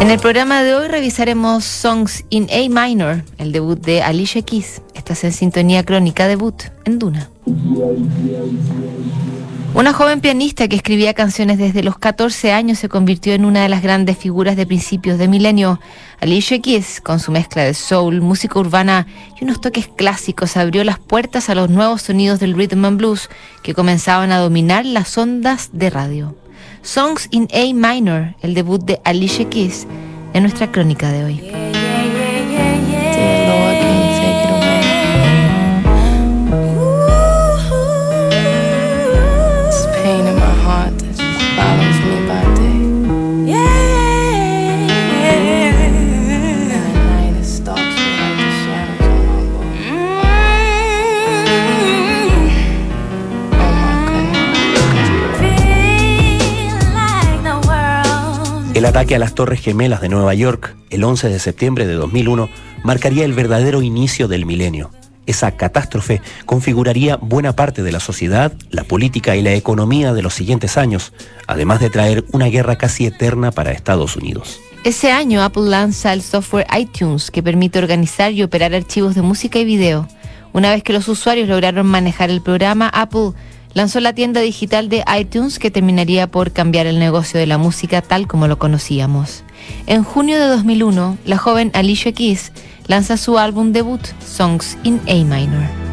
En el programa de hoy revisaremos Songs in A Minor, el debut de Alicia Keys. Estás en sintonía crónica debut en Duna. Una joven pianista que escribía canciones desde los 14 años se convirtió en una de las grandes figuras de principios de milenio. Alicia Keys, con su mezcla de soul, música urbana y unos toques clásicos, abrió las puertas a los nuevos sonidos del rhythm and blues que comenzaban a dominar las ondas de radio. Songs in A Minor, el debut de Alicia Keys, en nuestra crónica de hoy. El ataque a las Torres Gemelas de Nueva York el 11 de septiembre de 2001 marcaría el verdadero inicio del milenio. Esa catástrofe configuraría buena parte de la sociedad, la política y la economía de los siguientes años, además de traer una guerra casi eterna para Estados Unidos. Ese año Apple lanza el software iTunes que permite organizar y operar archivos de música y video. Una vez que los usuarios lograron manejar el programa, Apple lanzó la tienda digital de iTunes que terminaría por cambiar el negocio de la música tal como lo conocíamos. En junio de 2001, la joven Alicia Keys lanza su álbum debut, Songs in A Minor.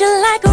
you like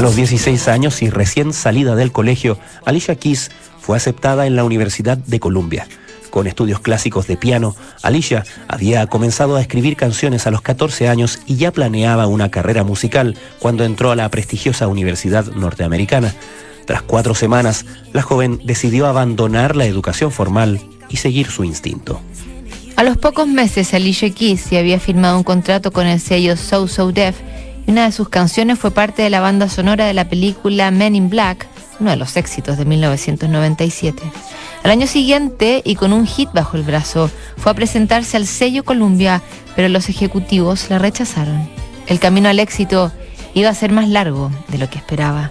A los 16 años y recién salida del colegio, Alicia Keys fue aceptada en la Universidad de Columbia. Con estudios clásicos de piano, Alicia había comenzado a escribir canciones a los 14 años y ya planeaba una carrera musical cuando entró a la prestigiosa Universidad Norteamericana. Tras cuatro semanas, la joven decidió abandonar la educación formal y seguir su instinto. A los pocos meses, Alicia Keys ya había firmado un contrato con el sello So So Def y una de sus canciones fue parte de la banda sonora de la película Men in Black, uno de los éxitos de 1997. Al año siguiente, y con un hit bajo el brazo, fue a presentarse al sello Columbia, pero los ejecutivos la rechazaron. El camino al éxito iba a ser más largo de lo que esperaba.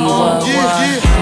我。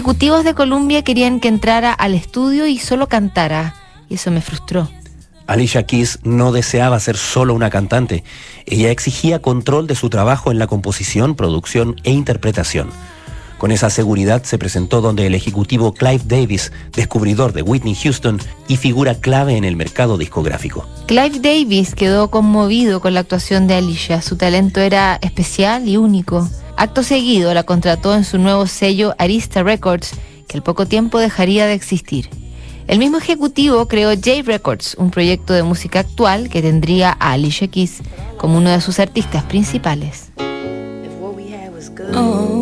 ejecutivos de Columbia querían que entrara al estudio y solo cantara, y eso me frustró. Alicia Keys no deseaba ser solo una cantante, ella exigía control de su trabajo en la composición, producción e interpretación. Con esa seguridad se presentó donde el ejecutivo Clive Davis, descubridor de Whitney Houston y figura clave en el mercado discográfico. Clive Davis quedó conmovido con la actuación de Alicia. Su talento era especial y único. Acto seguido la contrató en su nuevo sello Arista Records, que al poco tiempo dejaría de existir. El mismo ejecutivo creó J Records, un proyecto de música actual que tendría a Alicia Keys como uno de sus artistas principales. Oh.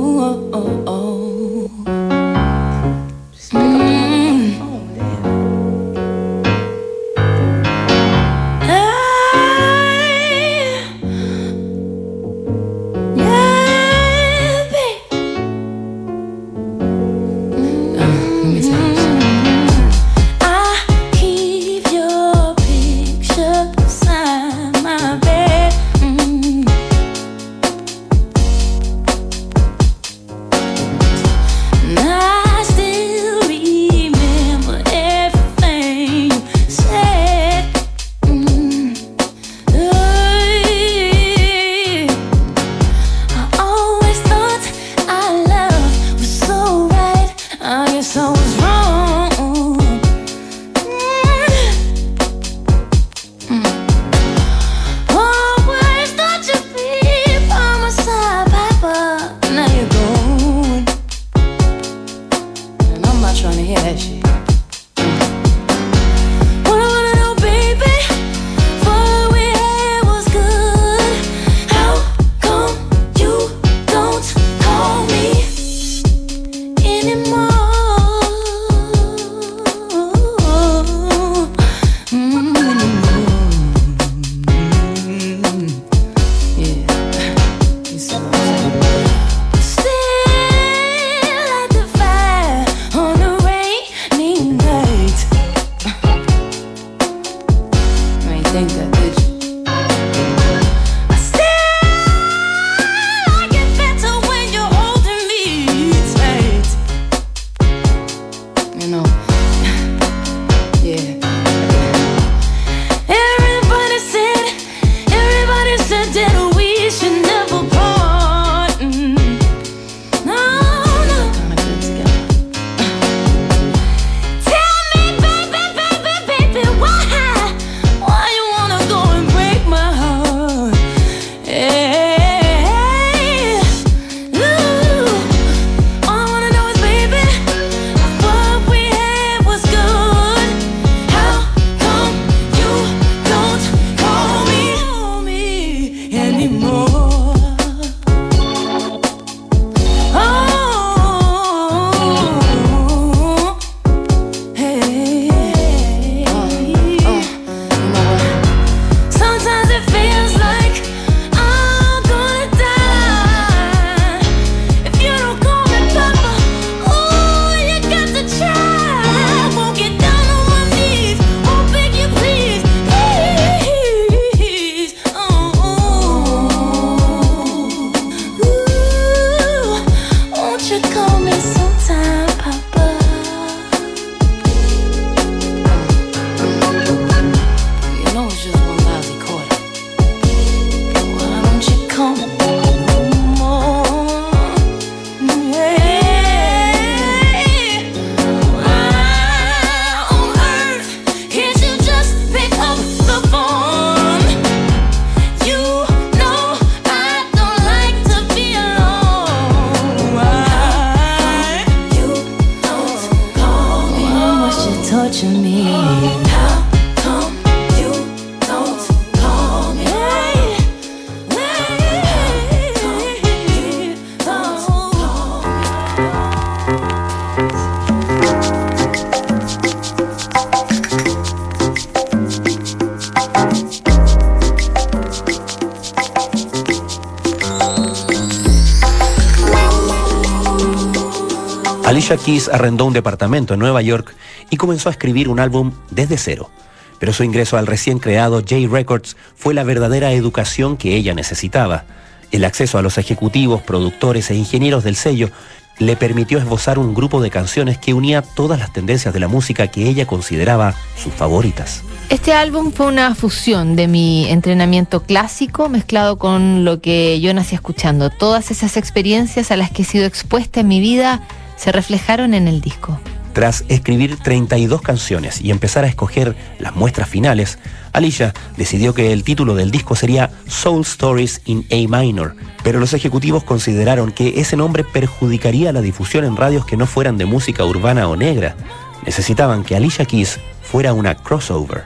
Alicia Keys arrendó un departamento en Nueva York y comenzó a escribir un álbum desde cero. Pero su ingreso al recién creado J Records fue la verdadera educación que ella necesitaba. El acceso a los ejecutivos, productores e ingenieros del sello le permitió esbozar un grupo de canciones que unía todas las tendencias de la música que ella consideraba sus favoritas. Este álbum fue una fusión de mi entrenamiento clásico mezclado con lo que yo nací escuchando, todas esas experiencias a las que he sido expuesta en mi vida se reflejaron en el disco. Tras escribir 32 canciones y empezar a escoger las muestras finales, Alicia decidió que el título del disco sería Soul Stories in A Minor, pero los ejecutivos consideraron que ese nombre perjudicaría la difusión en radios que no fueran de música urbana o negra. Necesitaban que Alicia Keys fuera una crossover.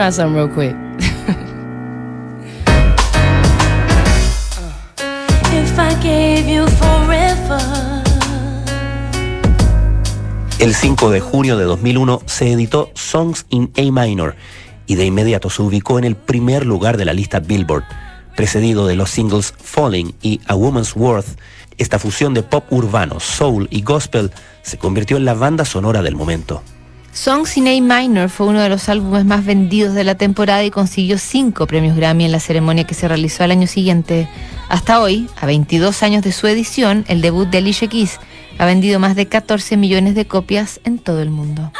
Try something real quick. If I gave you forever. El 5 de junio de 2001 se editó Songs in A Minor y de inmediato se ubicó en el primer lugar de la lista Billboard, precedido de los singles Falling y A Woman's Worth. Esta fusión de pop urbano, soul y gospel se convirtió en la banda sonora del momento. Songs in A Minor fue uno de los álbumes más vendidos de la temporada y consiguió cinco premios Grammy en la ceremonia que se realizó al año siguiente. Hasta hoy, a 22 años de su edición, el debut de Alicia Keys ha vendido más de 14 millones de copias en todo el mundo.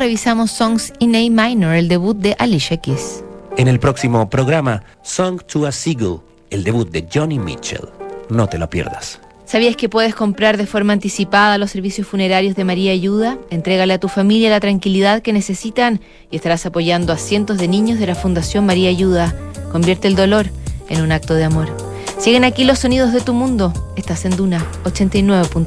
Revisamos Songs in A Minor, el debut de Alicia Keys. En el próximo programa, Song to a Seagull, el debut de Johnny Mitchell. No te lo pierdas. ¿Sabías que puedes comprar de forma anticipada los servicios funerarios de María Ayuda? Entrégale a tu familia la tranquilidad que necesitan y estarás apoyando a cientos de niños de la Fundación María Ayuda. Convierte el dolor en un acto de amor. Siguen aquí los sonidos de tu mundo. Estás en Duna 89.